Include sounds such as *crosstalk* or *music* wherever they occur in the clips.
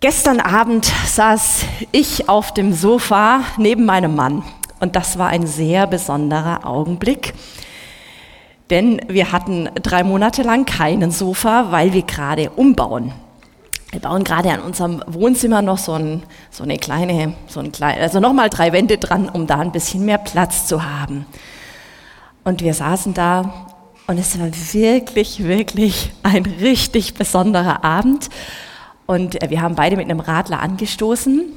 Gestern Abend saß ich auf dem Sofa neben meinem Mann und das war ein sehr besonderer Augenblick, denn wir hatten drei Monate lang keinen Sofa, weil wir gerade umbauen. Wir bauen gerade an unserem Wohnzimmer noch so, ein, so eine kleine, so ein klein, also nochmal drei Wände dran, um da ein bisschen mehr Platz zu haben. Und wir saßen da und es war wirklich, wirklich ein richtig besonderer Abend. Und äh, wir haben beide mit einem Radler angestoßen.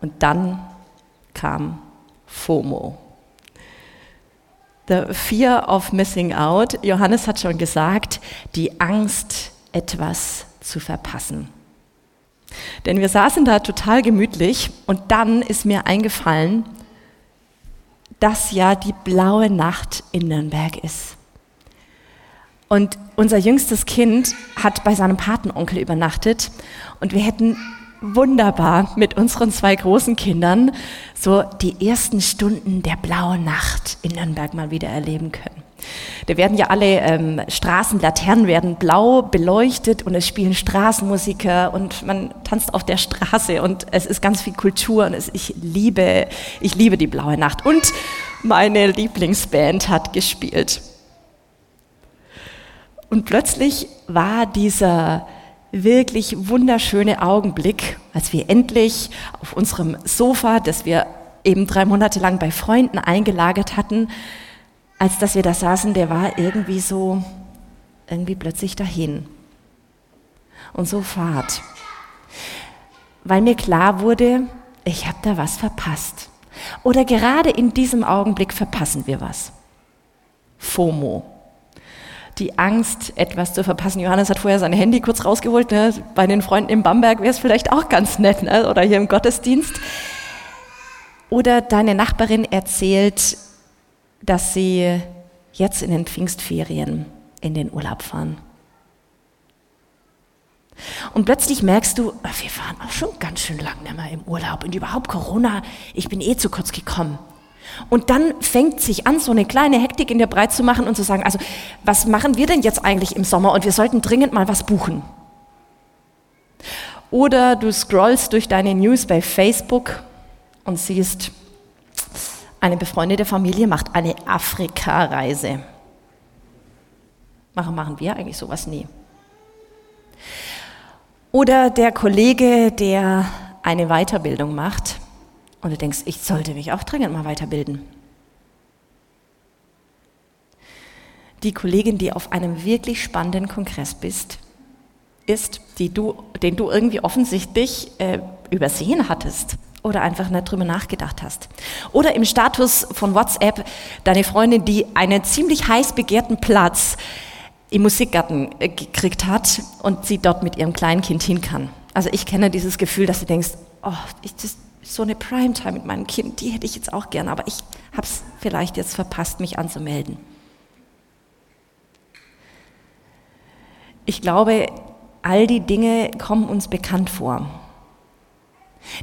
Und dann kam FOMO. The Fear of Missing Out. Johannes hat schon gesagt, die Angst, etwas zu verpassen. Denn wir saßen da total gemütlich und dann ist mir eingefallen, dass ja die blaue Nacht in Nürnberg ist. Und unser jüngstes Kind hat bei seinem Patenonkel übernachtet und wir hätten wunderbar mit unseren zwei großen Kindern so die ersten Stunden der blauen Nacht in Nürnberg mal wieder erleben können. Da werden ja alle ähm, Straßenlaternen werden blau beleuchtet und es spielen Straßenmusiker und man tanzt auf der Straße und es ist ganz viel Kultur und es, ich liebe, ich liebe die blaue Nacht und meine Lieblingsband hat gespielt. Und plötzlich war dieser wirklich wunderschöne Augenblick, als wir endlich auf unserem Sofa, das wir eben drei Monate lang bei Freunden eingelagert hatten, als dass wir da saßen, der war irgendwie so, irgendwie plötzlich dahin. Und so fad. Weil mir klar wurde, ich habe da was verpasst. Oder gerade in diesem Augenblick verpassen wir was. FOMO die Angst, etwas zu verpassen. Johannes hat vorher sein Handy kurz rausgeholt. Ne? Bei den Freunden im Bamberg wäre es vielleicht auch ganz nett. Ne? Oder hier im Gottesdienst. Oder deine Nachbarin erzählt, dass sie jetzt in den Pfingstferien in den Urlaub fahren. Und plötzlich merkst du, wir fahren auch schon ganz schön lang nicht mehr im Urlaub. Und überhaupt Corona, ich bin eh zu kurz gekommen. Und dann fängt sich an, so eine kleine Hektik in der Breit zu machen und zu sagen, also was machen wir denn jetzt eigentlich im Sommer und wir sollten dringend mal was buchen. Oder du scrollst durch deine News bei Facebook und siehst, eine befreundete Familie macht eine Afrika-Reise. Machen, machen wir eigentlich sowas nie. Oder der Kollege, der eine Weiterbildung macht und du denkst, ich sollte mich auch dringend mal weiterbilden. Die Kollegin, die auf einem wirklich spannenden Kongress bist, ist, die du, den du irgendwie offensichtlich äh, übersehen hattest oder einfach nicht drüber nachgedacht hast. Oder im Status von WhatsApp deine Freundin, die einen ziemlich heiß begehrten Platz im Musikgarten äh, gekriegt hat und sie dort mit ihrem kleinen Kind hin kann. Also ich kenne dieses Gefühl, dass du denkst, oh, ich, das, so eine Primetime mit meinem Kind, die hätte ich jetzt auch gern, aber ich habe es vielleicht jetzt verpasst, mich anzumelden. Ich glaube, all die Dinge kommen uns bekannt vor.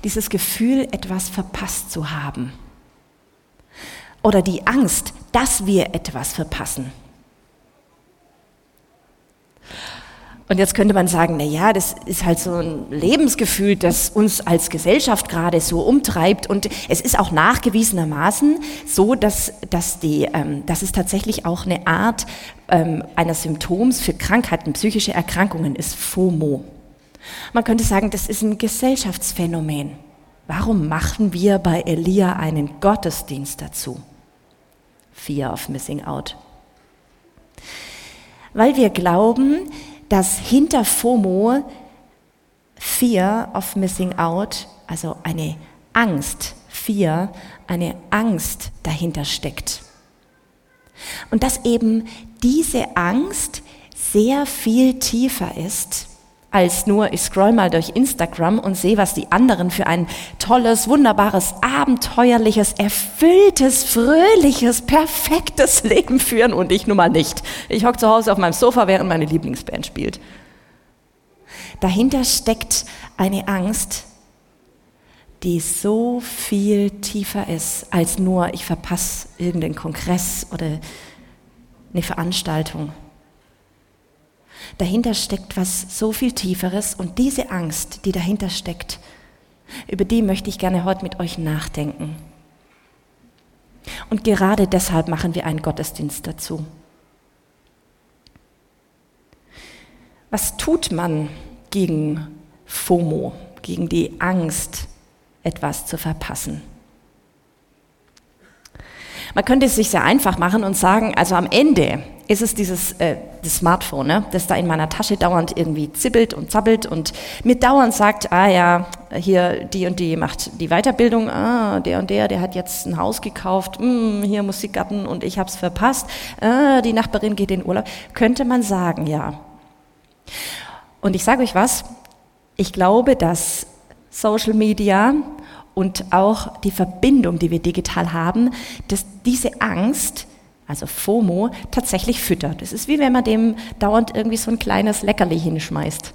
Dieses Gefühl, etwas verpasst zu haben. Oder die Angst, dass wir etwas verpassen. Und jetzt könnte man sagen, na ja, das ist halt so ein Lebensgefühl, das uns als Gesellschaft gerade so umtreibt. Und es ist auch nachgewiesenermaßen so, dass, dass, die, ähm, dass es tatsächlich auch eine Art ähm, eines Symptoms für Krankheiten, psychische Erkrankungen ist, FOMO. Man könnte sagen, das ist ein Gesellschaftsphänomen. Warum machen wir bei Elia einen Gottesdienst dazu? Fear of Missing Out. Weil wir glauben, dass hinter FOMO Fear of Missing Out, also eine Angst, Fear, eine Angst dahinter steckt. Und dass eben diese Angst sehr viel tiefer ist als nur, ich scroll mal durch Instagram und sehe, was die anderen für ein tolles, wunderbares, abenteuerliches, erfülltes, fröhliches, perfektes *laughs* Leben führen und ich nun mal nicht. Ich hocke zu Hause auf meinem Sofa, während meine Lieblingsband spielt. Dahinter steckt eine Angst, die so viel tiefer ist als nur, ich verpasse irgendeinen Kongress oder eine Veranstaltung dahinter steckt was so viel Tieferes und diese Angst, die dahinter steckt, über die möchte ich gerne heute mit euch nachdenken. Und gerade deshalb machen wir einen Gottesdienst dazu. Was tut man gegen FOMO, gegen die Angst, etwas zu verpassen? Man könnte es sich sehr einfach machen und sagen, also am Ende ist es dieses äh, das Smartphone, ne, das da in meiner Tasche dauernd irgendwie zippelt und zappelt und mir dauernd sagt, ah ja, hier die und die macht die Weiterbildung, ah, der und der, der hat jetzt ein Haus gekauft, hm, hier Musikgarten und ich habe es verpasst, ah, die Nachbarin geht in Urlaub. Könnte man sagen, ja. Und ich sage euch was, ich glaube, dass Social Media und auch die Verbindung, die wir digital haben, dass diese Angst, also FOMO, tatsächlich füttert. Es ist wie wenn man dem dauernd irgendwie so ein kleines Leckerli hinschmeißt.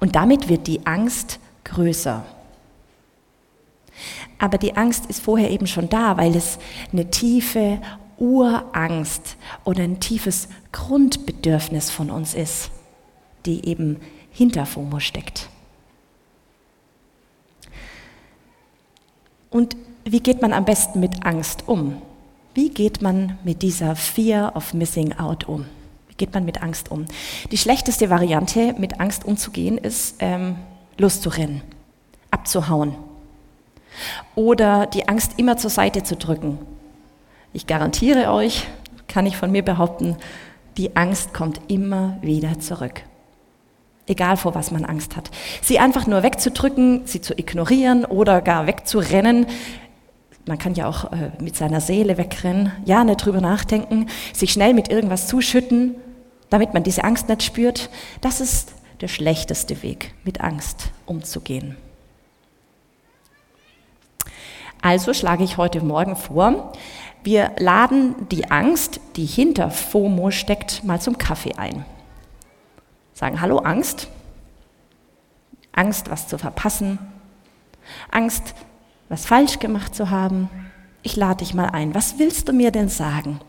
Und damit wird die Angst größer. Aber die Angst ist vorher eben schon da, weil es eine tiefe Urangst oder ein tiefes Grundbedürfnis von uns ist, die eben hinter FOMO steckt. Und wie geht man am besten mit Angst um? Wie geht man mit dieser Fear of Missing Out um? Wie geht man mit Angst um? Die schlechteste Variante, mit Angst umzugehen, ist ähm, loszurennen, abzuhauen oder die Angst immer zur Seite zu drücken. Ich garantiere euch, kann ich von mir behaupten, die Angst kommt immer wieder zurück egal vor was man Angst hat. Sie einfach nur wegzudrücken, sie zu ignorieren oder gar wegzurennen. Man kann ja auch äh, mit seiner Seele wegrennen, ja, nicht drüber nachdenken, sich schnell mit irgendwas zuschütten, damit man diese Angst nicht spürt. Das ist der schlechteste Weg, mit Angst umzugehen. Also schlage ich heute Morgen vor, wir laden die Angst, die hinter FOMO steckt, mal zum Kaffee ein. Sagen, hallo Angst. Angst, was zu verpassen. Angst, was falsch gemacht zu haben. Ich lade dich mal ein. Was willst du mir denn sagen?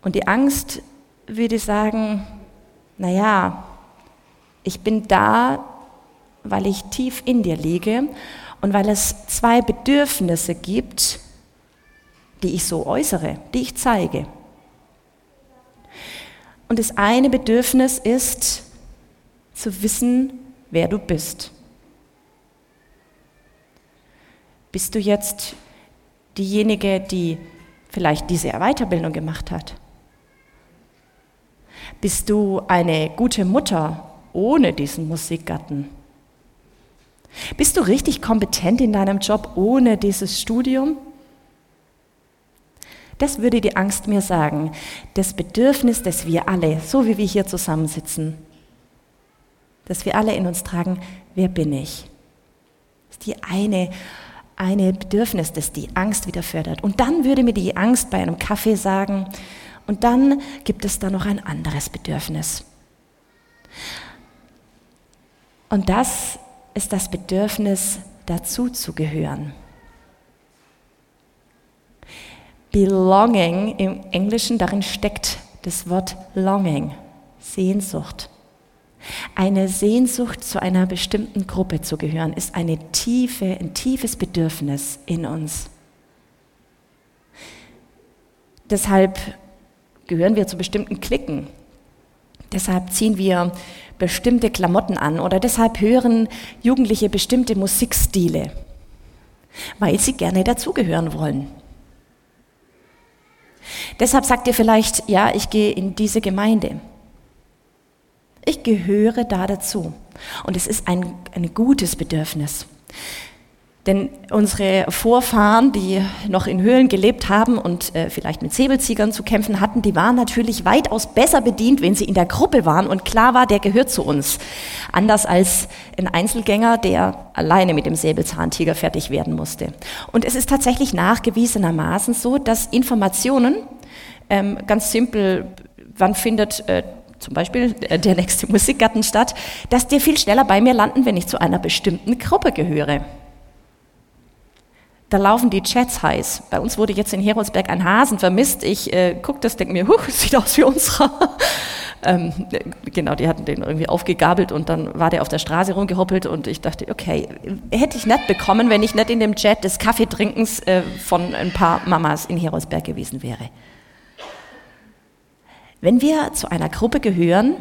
Und die Angst würde sagen, naja, ich bin da, weil ich tief in dir liege und weil es zwei Bedürfnisse gibt, die ich so äußere, die ich zeige. Und das eine Bedürfnis ist zu wissen, wer du bist. Bist du jetzt diejenige, die vielleicht diese Weiterbildung gemacht hat? Bist du eine gute Mutter ohne diesen Musikgarten? Bist du richtig kompetent in deinem Job ohne dieses Studium? Das würde die Angst mir sagen. Das Bedürfnis, dass wir alle, so wie wir hier zusammensitzen, dass wir alle in uns tragen, wer bin ich? Das ist die eine, eine Bedürfnis, das die Angst wieder fördert. Und dann würde mir die Angst bei einem Kaffee sagen, und dann gibt es da noch ein anderes Bedürfnis. Und das ist das Bedürfnis, dazu zu gehören. Belonging im Englischen, darin steckt das Wort Longing, Sehnsucht. Eine Sehnsucht zu einer bestimmten Gruppe zu gehören, ist eine tiefe, ein tiefes Bedürfnis in uns. Deshalb gehören wir zu bestimmten Klicken. Deshalb ziehen wir bestimmte Klamotten an oder deshalb hören Jugendliche bestimmte Musikstile, weil sie gerne dazugehören wollen. Deshalb sagt ihr vielleicht, ja, ich gehe in diese Gemeinde. Ich gehöre da dazu. Und es ist ein, ein gutes Bedürfnis. Denn unsere Vorfahren, die noch in Höhlen gelebt haben und äh, vielleicht mit Säbelziegern zu kämpfen hatten, die waren natürlich weitaus besser bedient, wenn sie in der Gruppe waren und klar war, der gehört zu uns. Anders als ein Einzelgänger, der alleine mit dem Säbelzahntiger fertig werden musste. Und es ist tatsächlich nachgewiesenermaßen so, dass Informationen, ähm, ganz simpel, wann findet äh, zum Beispiel äh, der nächste Musikgarten statt, dass die viel schneller bei mir landen, wenn ich zu einer bestimmten Gruppe gehöre. Da laufen die Chats heiß. Bei uns wurde jetzt in Heroldsberg ein Hasen vermisst. Ich äh, gucke das, denke mir, huch, *laughs* sieht aus wie unserer. ähm, genau, die hatten den irgendwie aufgegabelt und dann war der auf der Straße rumgehoppelt und ich dachte, okay, hätte ich nicht bekommen, wenn ich nicht in dem Chat des Kaffeetrinkens äh, von ein paar Mamas in Heroldsberg gewesen wäre. Wenn wir zu einer Gruppe gehören,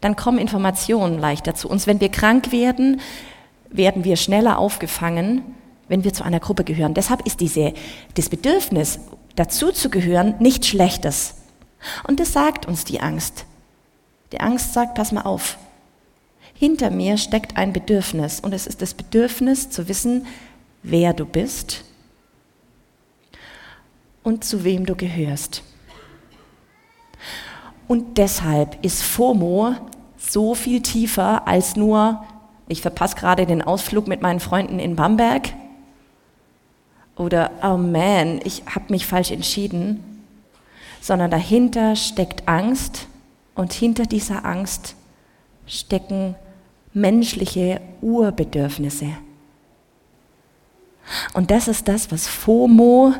dann kommen Informationen leichter zu uns. Wenn wir krank werden, werden wir schneller aufgefangen wenn wir zu einer Gruppe gehören. Deshalb ist diese, das Bedürfnis, dazu zu gehören, nichts Schlechtes. Und das sagt uns die Angst. Die Angst sagt, pass mal auf. Hinter mir steckt ein Bedürfnis und es ist das Bedürfnis zu wissen, wer du bist und zu wem du gehörst. Und deshalb ist FOMO so viel tiefer als nur, ich verpasse gerade den Ausflug mit meinen Freunden in Bamberg oder oh man, ich habe mich falsch entschieden, sondern dahinter steckt Angst und hinter dieser Angst stecken menschliche Urbedürfnisse. Und das ist das, was FOMO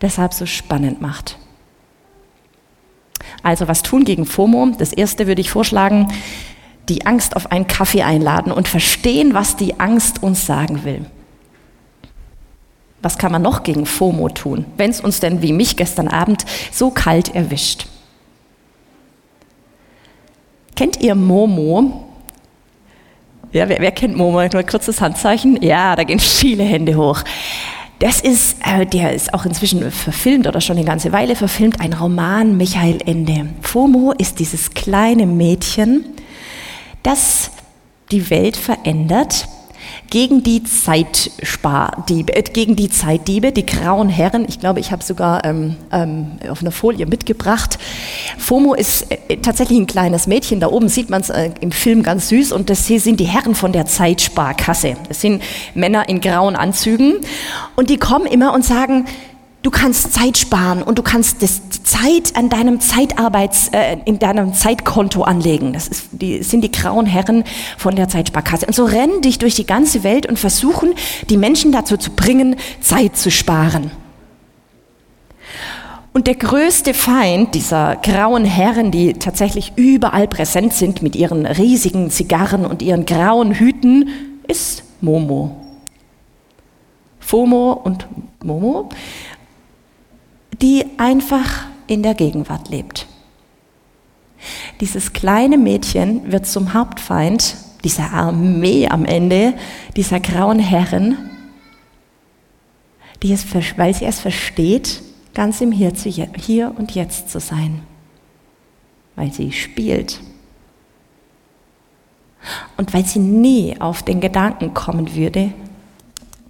deshalb so spannend macht. Also was tun gegen FOMO? Das erste würde ich vorschlagen, die Angst auf einen Kaffee einladen und verstehen, was die Angst uns sagen will. Was kann man noch gegen FOMO tun, wenn es uns denn wie mich gestern Abend so kalt erwischt? Kennt ihr Momo? Ja, wer, wer kennt Momo? Nur ein kurzes Handzeichen. Ja, da gehen viele Hände hoch. Das ist, äh, der ist auch inzwischen verfilmt oder schon eine ganze Weile verfilmt, ein Roman Michael Ende. FOMO ist dieses kleine Mädchen, das die Welt verändert, gegen die Zeitspardiebe, äh, gegen die Zeitdiebe, die grauen Herren. Ich glaube, ich habe sogar ähm, ähm, auf einer Folie mitgebracht. FOMO ist äh, tatsächlich ein kleines Mädchen. Da oben sieht man es äh, im Film ganz süß. Und das hier sind die Herren von der Zeitsparkasse. Das sind Männer in grauen Anzügen. Und die kommen immer und sagen, Du kannst Zeit sparen und du kannst das Zeit an deinem Zeitarbeits, äh, in deinem Zeitkonto anlegen. Das ist, die, sind die grauen Herren von der Zeitsparkasse. Und so rennen dich durch die ganze Welt und versuchen, die Menschen dazu zu bringen, Zeit zu sparen. Und der größte Feind dieser grauen Herren, die tatsächlich überall präsent sind mit ihren riesigen Zigarren und ihren grauen Hüten, ist Momo. FOMO und Momo die einfach in der Gegenwart lebt. Dieses kleine Mädchen wird zum Hauptfeind dieser Armee am Ende, dieser grauen Herren, die es, weil sie es versteht, ganz im Hier, zu, Hier und Jetzt zu sein, weil sie spielt. Und weil sie nie auf den Gedanken kommen würde,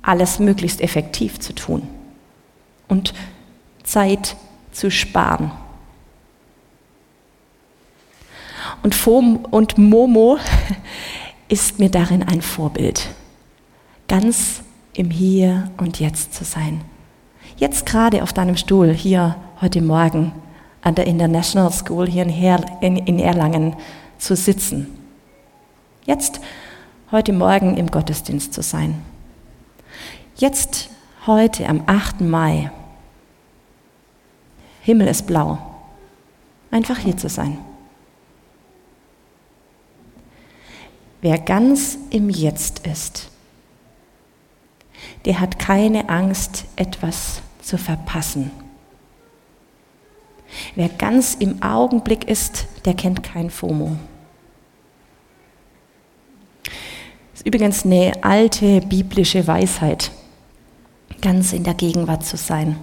alles möglichst effektiv zu tun und Zeit zu sparen. Und, Fom und Momo *laughs* ist mir darin ein Vorbild, ganz im Hier und Jetzt zu sein. Jetzt gerade auf deinem Stuhl hier heute Morgen an der International School hier in Erlangen zu sitzen. Jetzt heute Morgen im Gottesdienst zu sein. Jetzt heute am 8. Mai Himmel ist blau. Einfach hier zu sein. Wer ganz im Jetzt ist, der hat keine Angst, etwas zu verpassen. Wer ganz im Augenblick ist, der kennt kein FOMO. Das ist übrigens eine alte biblische Weisheit, ganz in der Gegenwart zu sein.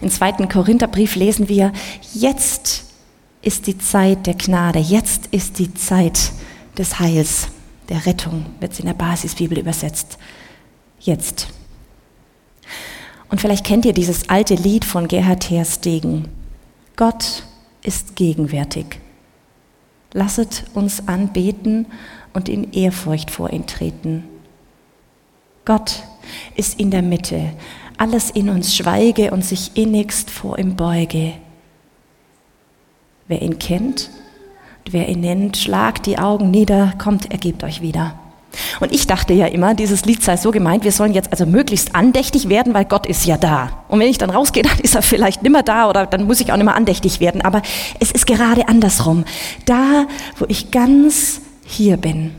Im zweiten Korintherbrief lesen wir, jetzt ist die Zeit der Gnade, jetzt ist die Zeit des Heils, der Rettung, wird es in der Basisbibel übersetzt. Jetzt. Und vielleicht kennt ihr dieses alte Lied von Gerhard Terstegen. Gott ist gegenwärtig. Lasset uns anbeten und in Ehrfurcht vor ihn treten. Gott ist in der Mitte alles in uns schweige und sich innigst vor ihm beuge. Wer ihn kennt, wer ihn nennt, schlagt die Augen nieder, kommt, ergebt euch wieder. Und ich dachte ja immer, dieses Lied sei so gemeint, wir sollen jetzt also möglichst andächtig werden, weil Gott ist ja da. Und wenn ich dann rausgehe, *laughs* dann ist er vielleicht nimmer da oder dann muss ich auch nicht mehr andächtig werden. Aber es ist gerade andersrum. Da, wo ich ganz hier bin.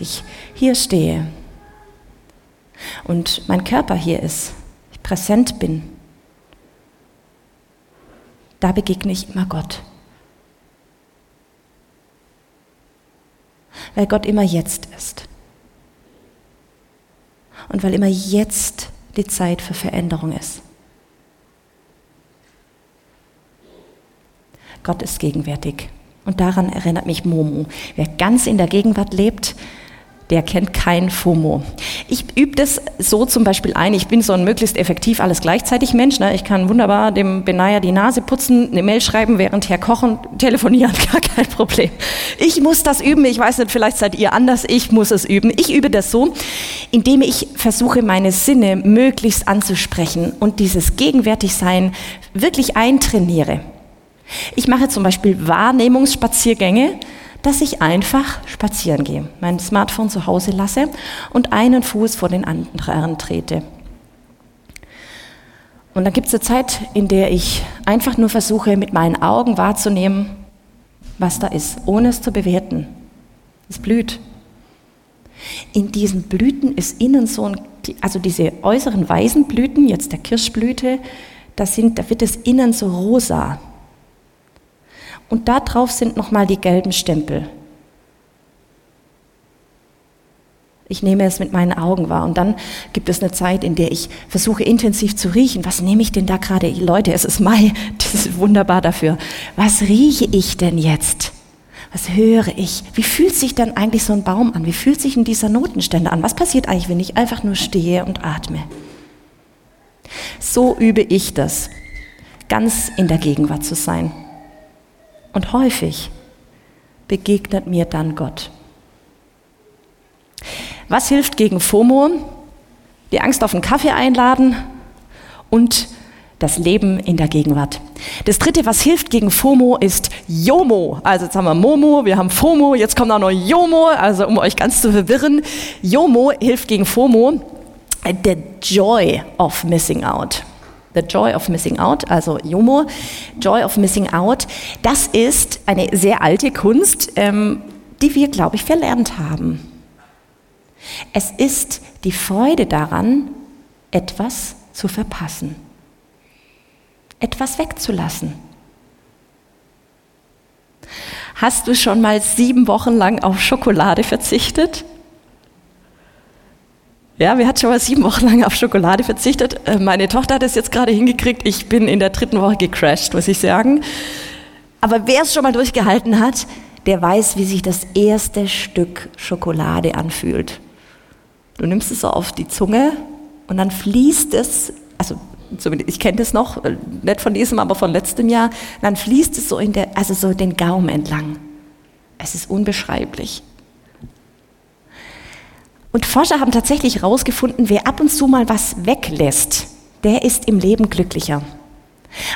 Ich hier stehe und mein Körper hier ist, ich präsent bin, da begegne ich immer Gott. Weil Gott immer jetzt ist. Und weil immer jetzt die Zeit für Veränderung ist. Gott ist gegenwärtig. Und daran erinnert mich Momo. Wer ganz in der Gegenwart lebt, der kennt kein FOMO. Ich übe das so zum Beispiel ein. Ich bin so ein möglichst effektiv alles gleichzeitig Mensch. Ne? Ich kann wunderbar dem Benaya die Nase putzen, eine Mail schreiben, während her kochen, telefonieren, *laughs* gar kein Problem. Ich muss das üben. Ich weiß nicht, vielleicht seid ihr anders. Ich muss es üben. Ich übe das so, indem ich versuche, meine Sinne möglichst anzusprechen und dieses Gegenwärtigsein wirklich eintrainiere. Ich mache zum Beispiel Wahrnehmungsspaziergänge dass ich einfach spazieren gehe, mein Smartphone zu Hause lasse und einen Fuß vor den anderen trete. Und dann gibt es eine Zeit, in der ich einfach nur versuche, mit meinen Augen wahrzunehmen, was da ist, ohne es zu bewerten. Es blüht. In diesen Blüten ist innen so ein, also diese äußeren weißen Blüten, jetzt der Kirschblüte, da, sind, da wird es innen so rosa und da drauf sind nochmal die gelben Stempel. Ich nehme es mit meinen Augen wahr. Und dann gibt es eine Zeit, in der ich versuche intensiv zu riechen. Was nehme ich denn da gerade? Leute, es ist Mai. *laughs* Das ist wunderbar dafür. Was rieche ich denn jetzt? Was höre ich? Wie fühlt sich denn eigentlich so ein Baum an? Wie fühlt sich in dieser Notenstände an? Was passiert eigentlich, wenn ich einfach nur stehe und atme? So übe ich das, ganz in der Gegenwart zu sein. Und häufig begegnet mir dann Gott. Was hilft gegen FOMO? Die Angst auf einen Kaffee einladen und das Leben in der Gegenwart. Das dritte, was hilft gegen FOMO, ist JOMO. Also jetzt haben wir Momo, wir haben FOMO, jetzt kommt auch noch JOMO, also um euch ganz zu verwirren. JOMO hilft gegen FOMO, the joy of missing out. The Joy of Missing Out, also Jomo, Joy of Missing Out, das ist eine sehr alte Kunst, ähm, die wir, glaube ich, verlernt haben. Es ist die Freude daran, etwas zu verpassen, etwas wegzulassen. Hast du schon mal sieben Wochen lang auf Schokolade verzichtet? Ja, wir hatten schon mal sieben Wochen lang auf Schokolade verzichtet. Äh, meine Tochter hat es jetzt gerade hingekriegt. Ich bin in der dritten Woche gecrashed, muss ich sagen. Aber wer es schon mal durchgehalten hat, der weiß, wie sich das erste Stück Schokolade anfühlt. Du nimmst es so auf die Zunge und dann fließt es, also ich kenne das noch, äh, nicht von diesem, aber von letztem Jahr, dann fließt es so in der, also so den Gaumen entlang. Es ist unbeschreiblich. Und Forscher haben tatsächlich herausgefunden, wer ab und zu mal was weglässt, der ist im Leben glücklicher.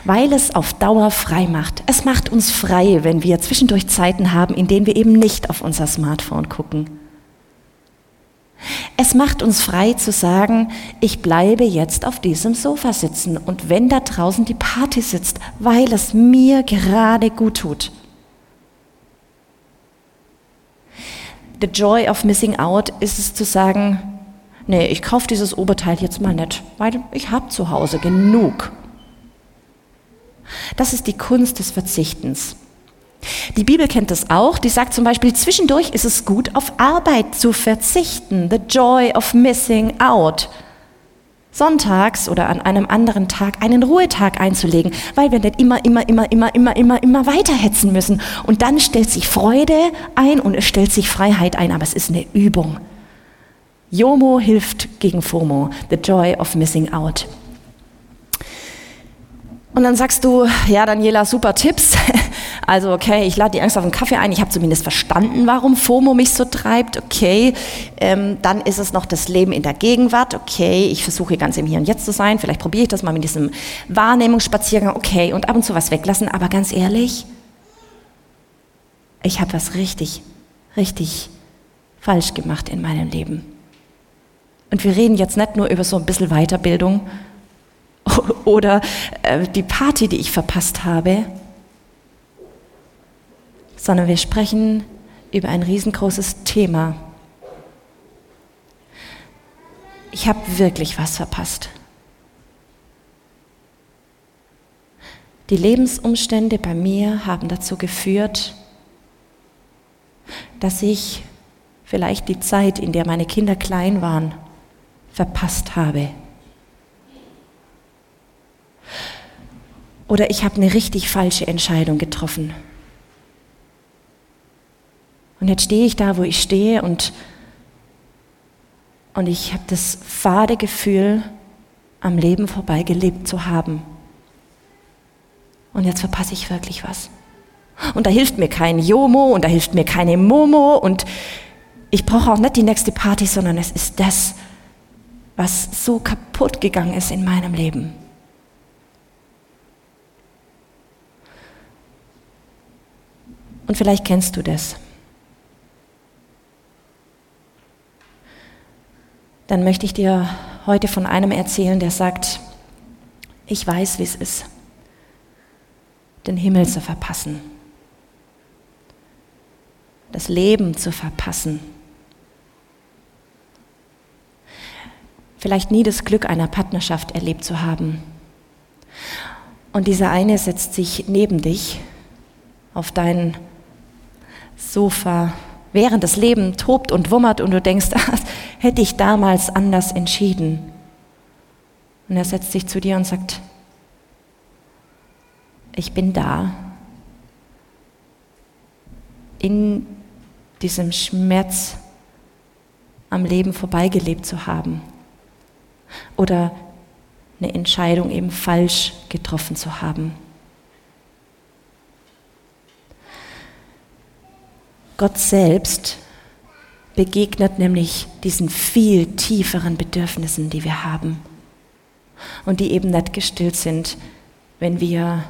Weil es auf Dauer frei macht. Es macht uns frei, wenn wir zwischendurch Zeiten haben, in denen wir eben nicht auf unser Smartphone gucken. Es macht uns frei zu sagen, ich bleibe jetzt auf diesem Sofa sitzen und wenn da draußen die Party sitzt, weil es mir gerade gut tut. The joy of missing out ist es zu sagen, nee, ich kaufe dieses Oberteil jetzt mal nicht, weil ich habe zu Hause genug. Das ist die Kunst des Verzichtens. Die Bibel kennt das auch. Die sagt zum Beispiel, zwischendurch ist es gut, auf Arbeit zu verzichten. The joy of missing out sonntags oder an einem anderen Tag einen Ruhetag einzulegen, weil wir nicht immer, immer, immer, immer, immer, immer, immer weiterhetzen müssen. Und dann stellt sich Freude ein und es stellt sich Freiheit ein, aber es ist eine Übung. Jomo hilft gegen FOMO, the joy of missing out. Und dann sagst du, ja, Daniela, super Tipps. *laughs* Also, okay, ich lade die Angst auf einen Kaffee ein. Ich habe zumindest verstanden, warum FOMO mich so treibt. Okay, ähm, dann ist es noch das Leben in der Gegenwart. Okay, ich versuche ganz im Hier und Jetzt zu sein. Vielleicht probiere ich das mal mit diesem Wahrnehmungsspaziergang. Okay, und ab und zu was weglassen. Aber ganz ehrlich, ich habe was richtig, richtig falsch gemacht in meinem Leben? Und wir reden jetzt nicht nur über so ein bisschen Weiterbildung *laughs* oder äh, die Party, die ich verpasst habe, sondern wir sprechen über ein riesengroßes Thema. Ich habe wirklich was verpasst. Die Lebensumstände bei mir haben dazu geführt, dass ich vielleicht die Zeit, in der meine Kinder klein waren, verpasst habe. Oder ich habe eine richtig falsche Entscheidung getroffen. Und jetzt stehe ich da, wo ich stehe und, und ich habe das fade Gefühl, am Leben vorbeigelebt zu haben. Und jetzt verpasse ich wirklich was. Und da hilft mir kein Jomo und da hilft mir keine Momo und ich brauche auch nicht die nächste Party, sondern es ist das, was so kaputt gegangen ist in meinem Leben. Und vielleicht kennst du das. Dann möchte ich dir heute von einem erzählen, der sagt, ich weiß, wie es ist, den Himmel zu verpassen, das Leben zu verpassen, vielleicht nie das Glück einer Partnerschaft erlebt zu haben. Und dieser eine setzt sich neben dich auf dein Sofa, während das Leben tobt und wummert und du denkst, ach, *laughs* hätte ich damals anders entschieden. Und er setzt sich zu dir und sagt, ich bin da. In diesem Schmerz am Leben vorbeigelebt zu haben oder eine Entscheidung eben falsch getroffen zu haben. Gott selbst begegnet nämlich diesen viel tieferen Bedürfnissen, die wir haben und die eben nicht gestillt sind, wenn wir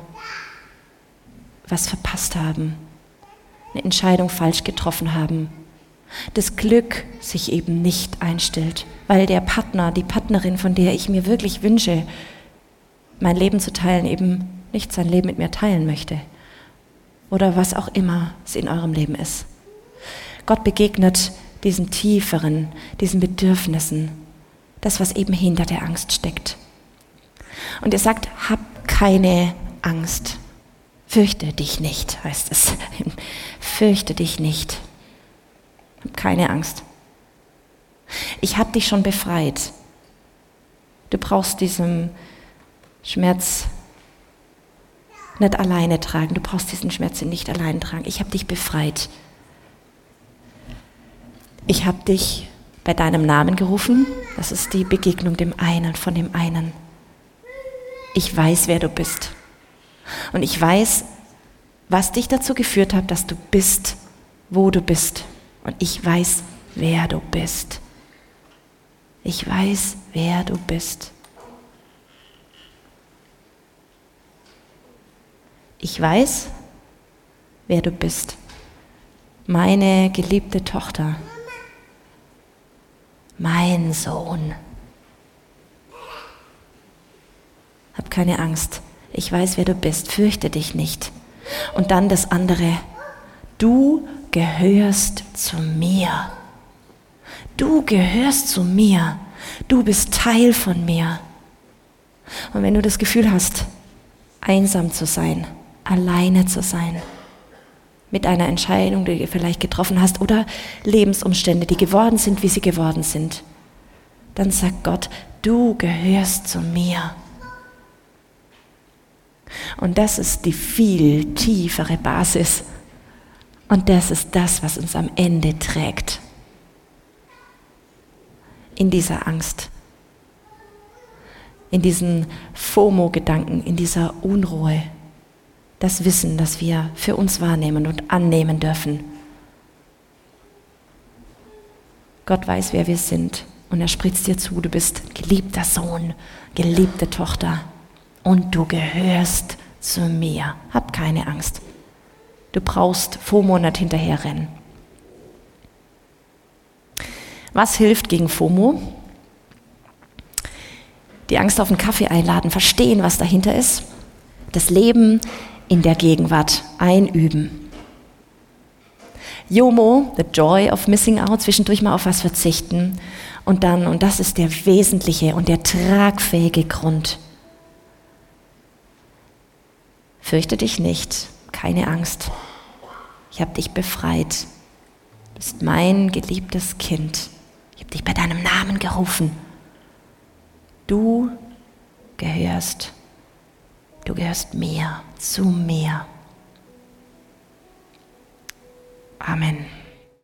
was verpasst haben, eine Entscheidung falsch getroffen haben, das Glück sich eben nicht einstellt, weil der Partner, die Partnerin, von der ich mir wirklich wünsche, mein Leben zu teilen, eben nicht sein Leben mit mir teilen möchte. Oder was auch immer es in eurem Leben ist. Gott begegnet diesen tieferen, diesen Bedürfnissen, das, was eben hinter der Angst steckt. Und er sagt, hab keine Angst. Fürchte dich nicht, heißt es. *laughs* Fürchte dich nicht. Hab keine Angst. Ich habe dich schon befreit. Du brauchst diesen Schmerz nicht alleine tragen. Du brauchst diesen Schmerz nicht alleine tragen. Ich habe dich befreit. Ich habe dich bei deinem Namen gerufen. Das ist die Begegnung dem einen, von dem einen. Ich weiß, wer du bist. Und ich weiß, was dich dazu geführt hat, dass du bist, wo du bist. Und ich weiß, wer du bist. Ich weiß, wer du bist. Ich weiß, wer du bist. Meine geliebte Tochter mein Sohn. Hab keine Angst. Ich weiß, wer du bist. Fürchte dich nicht. Und dann das andere. Du gehörst zu mir. Du gehörst zu mir. Du bist Teil von mir. Und wenn du das Gefühl hast, einsam zu sein, alleine zu sein, mit einer Entscheidung, die du vielleicht getroffen hast oder Lebensumstände, die geworden sind, wie sie geworden sind, dann sagt Gott, du gehörst zu mir. Und das ist die viel tiefere Basis. Und das ist das, was uns am Ende trägt. In dieser Angst, in diesen FOMO-Gedanken, in dieser Unruhe das Wissen, das wir für uns wahrnehmen und annehmen dürfen. Gott weiß, wer wir sind und er spritzt dir zu, du bist geliebter Sohn, geliebte Tochter und du gehörst zu mir. Hab keine Angst. Du brauchst vor Monat hinterherrennen. Was hilft gegen FOMO? Die Angst auf einen Kaffee einladen, verstehen, was dahinter ist. Das Leben in der Gegenwart einüben. JOMO, the joy of missing out, zwischendurch mal auf was verzichten. Und dann, und das ist der wesentliche und der tragfähige Grund, fürchte dich nicht, keine Angst. Ich habe dich befreit. Du bist mein geliebtes Kind. Ich habe dich bei deinem Namen gerufen. Du gehörst, du gehörst mir, zu mir. Amen.